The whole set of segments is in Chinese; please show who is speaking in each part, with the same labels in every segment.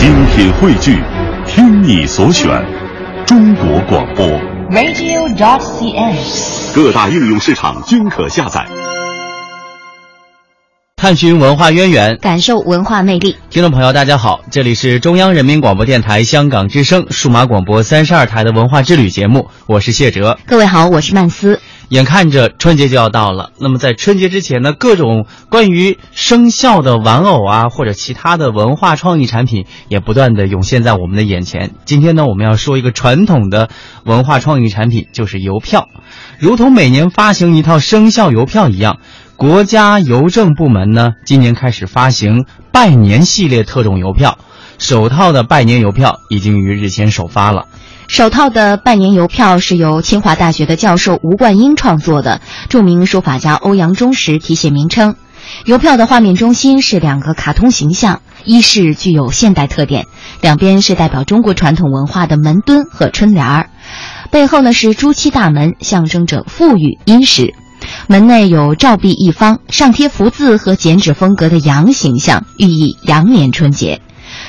Speaker 1: 精品汇聚，听你所选，中国广播。
Speaker 2: radio.dot.cn，。
Speaker 1: 各大应用市场均可下载。
Speaker 3: 探寻文化渊源，
Speaker 4: 感受文化魅力。
Speaker 3: 听众朋友，大家好，这里是中央人民广播电台香港之声数码广播三十二台的文化之旅节目，我是谢哲。
Speaker 4: 各位好，我是曼斯。
Speaker 3: 眼看着春节就要到了，那么在春节之前呢，各种关于生肖的玩偶啊，或者其他的文化创意产品，也不断的涌现在我们的眼前。今天呢，我们要说一个传统的文化创意产品，就是邮票。如同每年发行一套生肖邮票一样，国家邮政部门呢，今年开始发行拜年系列特种邮票。首套的拜年邮票已经于日前首发了。
Speaker 4: 首套的拜年邮票是由清华大学的教授吴冠英创作的，著名书法家欧阳中石题写名称。邮票的画面中心是两个卡通形象，一是具有现代特点，两边是代表中国传统文化的门墩和春联儿，背后呢是朱漆大门，象征着富裕殷实。门内有照壁一方，上贴福字和剪纸风格的羊形象，寓意羊年春节。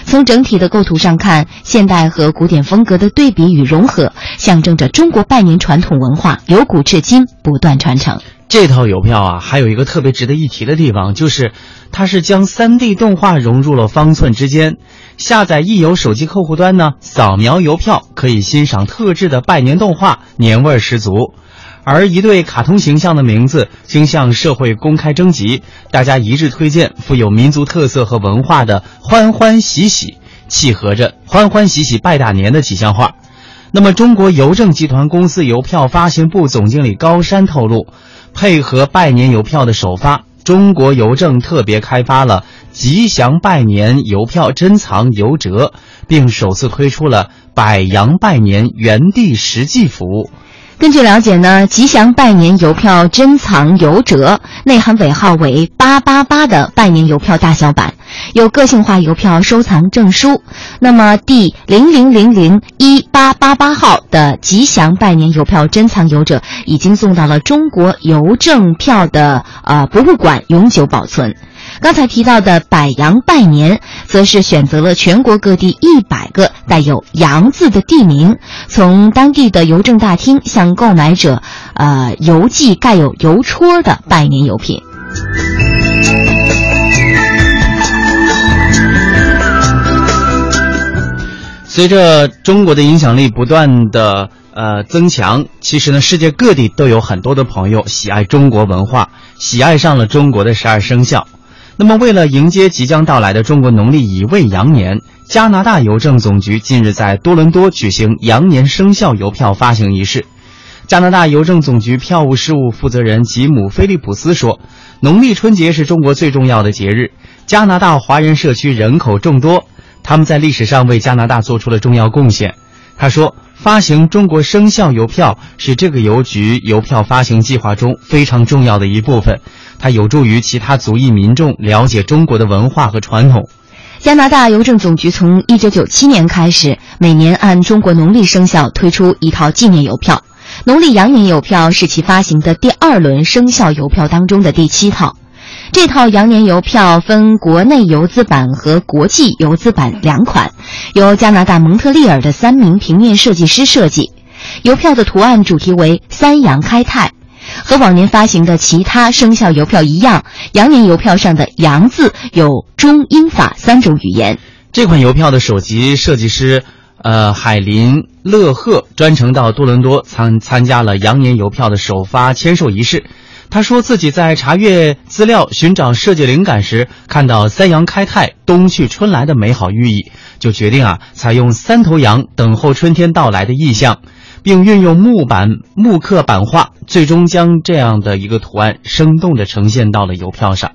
Speaker 4: 从整体的构图上看，现代和古典风格的对比与融合，象征着中国拜年传统文化由古至今不断传承。
Speaker 3: 这套邮票啊，还有一个特别值得一提的地方，就是它是将 3D 动画融入了方寸之间。下载易邮手机客户端呢，扫描邮票可以欣赏特制的拜年动画，年味儿十足。而一对卡通形象的名字经向社会公开征集，大家一致推荐富有民族特色和文化的“欢欢喜喜”，契合着“欢欢喜喜拜大年”的吉祥话。那么，中国邮政集团公司邮票发行部总经理高山透露，配合拜年邮票的首发，中国邮政特别开发了吉祥拜年邮票珍藏邮折，并首次推出了百洋拜年原地实际服务。
Speaker 4: 根据了解呢，吉祥拜年邮票珍藏邮折内含尾号为八八八的拜年邮票大小版，有个性化邮票收藏证书。那么第零零零零一八八八号的吉祥拜年邮票珍藏邮折已经送到了中国邮政票的呃博物馆永久保存。刚才提到的百羊拜年，则是选择了全国各地一百个带有“羊”字的地名，从当地的邮政大厅向购买者，呃，邮寄盖有邮戳的拜年邮品。
Speaker 3: 随着中国的影响力不断的呃增强，其实呢，世界各地都有很多的朋友喜爱中国文化，喜爱上了中国的十二生肖。那么，为了迎接即将到来的中国农历乙未羊年，加拿大邮政总局近日在多伦多举行羊年生肖邮票发行仪式。加拿大邮政总局票务事务负责人吉姆·菲利普斯说：“农历春节是中国最重要的节日，加拿大华人社区人口众多，他们在历史上为加拿大做出了重要贡献。”他说：“发行中国生肖邮票是这个邮局邮票发行计划中非常重要的一部分。”它有助于其他族裔民众了解中国的文化和传统。
Speaker 4: 加拿大邮政总局从1997年开始，每年按中国农历生肖推出一套纪念邮票。农历羊年邮票是其发行的第二轮生肖邮票当中的第七套。这套羊年邮票分国内邮资版和国际邮资版两款，由加拿大蒙特利尔的三名平面设计师设计。邮票的图案主题为“三羊开泰”。和往年发行的其他生肖邮票一样，羊年邮票上的“羊”字有中英法三种语言。
Speaker 3: 这款邮票的首席设计师，呃，海林乐赫专程到多伦多参参加了羊年邮票的首发签售仪式。他说自己在查阅资料、寻找设计灵感时，看到“三羊开泰，冬去春来”的美好寓意，就决定啊，采用三头羊等候春天到来的意象。并运用木板木刻版画，最终将这样的一个图案生动地呈现到了邮票上。